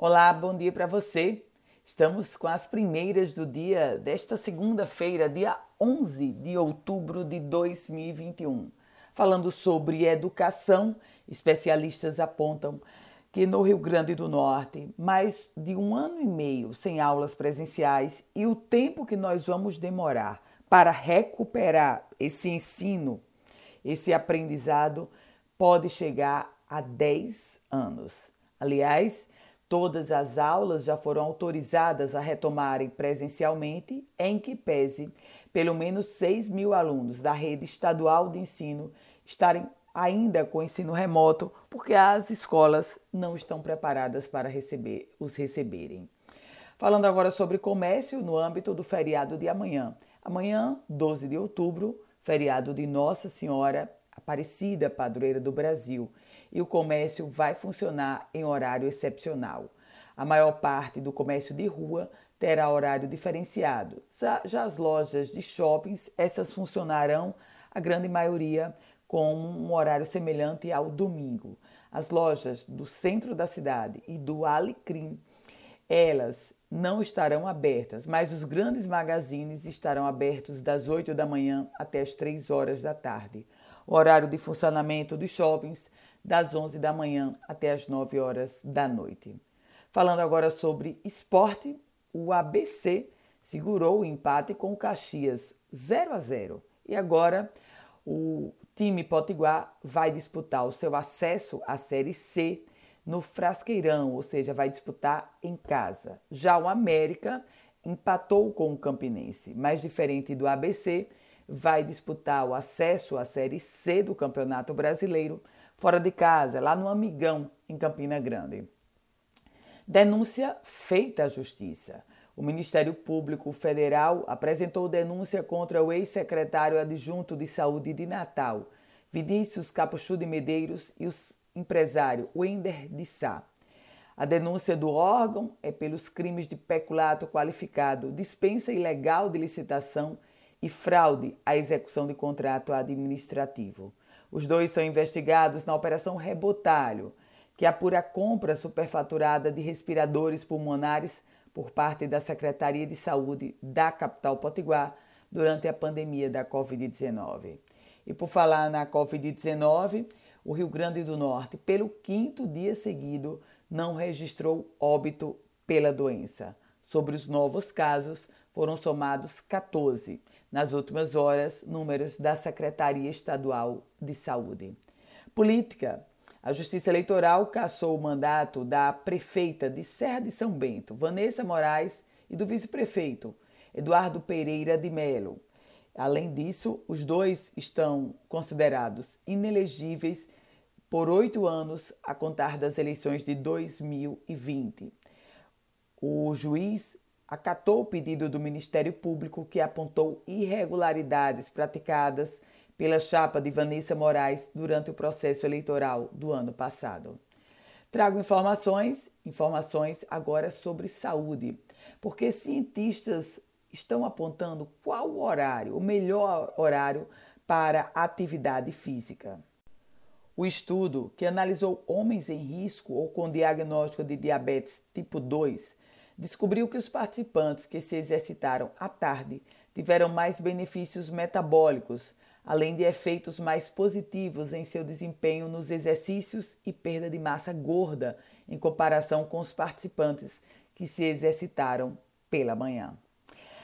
Olá, bom dia para você. Estamos com as primeiras do dia desta segunda-feira, dia 11 de outubro de 2021. Falando sobre educação, especialistas apontam que no Rio Grande do Norte, mais de um ano e meio sem aulas presenciais e o tempo que nós vamos demorar para recuperar esse ensino, esse aprendizado, pode chegar a 10 anos. Aliás, todas as aulas já foram autorizadas a retomarem presencialmente, em que pese pelo menos 6 mil alunos da rede estadual de ensino estarem ainda com ensino remoto, porque as escolas não estão preparadas para receber, os receberem. Falando agora sobre comércio no âmbito do feriado de amanhã. Amanhã, 12 de outubro, feriado de Nossa Senhora Aparecida, padroeira do Brasil, e o comércio vai funcionar em horário excepcional. A maior parte do comércio de rua terá horário diferenciado. Já as lojas de shoppings, essas funcionarão, a grande maioria, com um horário semelhante ao domingo. As lojas do centro da cidade e do Alecrim, elas não estarão abertas, mas os grandes magazines estarão abertos das 8 da manhã até as 3 horas da tarde. O horário de funcionamento dos shoppings das 11 da manhã até as 9 horas da noite. Falando agora sobre esporte, o ABC segurou o empate com o Caxias 0 a 0 e agora o time potiguar vai disputar o seu acesso à Série C no Frasqueirão, ou seja, vai disputar em casa. Já o América empatou com o Campinense, mas diferente do ABC, vai disputar o acesso à Série C do Campeonato Brasileiro fora de casa, lá no Amigão, em Campina Grande. Denúncia feita à Justiça. O Ministério Público Federal apresentou denúncia contra o ex-secretário adjunto de Saúde de Natal, Vinícius Capuchu de Medeiros, e os empresário Wender de Sá. A denúncia do órgão é pelos crimes de peculato qualificado, dispensa ilegal de licitação e fraude à execução de contrato administrativo. Os dois são investigados na Operação Rebotalho, que apura a compra superfaturada de respiradores pulmonares por parte da Secretaria de Saúde da capital potiguar durante a pandemia da Covid-19. E por falar na Covid-19, o Rio Grande do Norte, pelo quinto dia seguido, não registrou óbito pela doença. Sobre os novos casos, foram somados 14. Nas últimas horas, números da Secretaria Estadual de Saúde. Política. A Justiça Eleitoral cassou o mandato da prefeita de Serra de São Bento, Vanessa Moraes, e do vice-prefeito, Eduardo Pereira de Melo. Além disso, os dois estão considerados inelegíveis por oito anos a contar das eleições de 2020. O juiz acatou o pedido do Ministério Público que apontou irregularidades praticadas pela chapa de Vanessa Moraes durante o processo eleitoral do ano passado. Trago informações, informações agora sobre saúde, porque cientistas estão apontando qual o horário, o melhor horário para atividade física. O estudo, que analisou homens em risco ou com diagnóstico de diabetes tipo 2, descobriu que os participantes que se exercitaram à tarde tiveram mais benefícios metabólicos, além de efeitos mais positivos em seu desempenho nos exercícios e perda de massa gorda, em comparação com os participantes que se exercitaram pela manhã.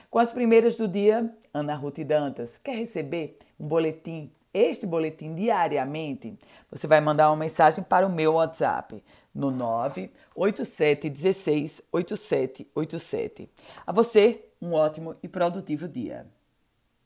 Com as primeiras do dia, Ana Ruth Dantas quer receber um boletim este boletim diariamente, você vai mandar uma mensagem para o meu WhatsApp no 98716 8787. A você, um ótimo e produtivo dia.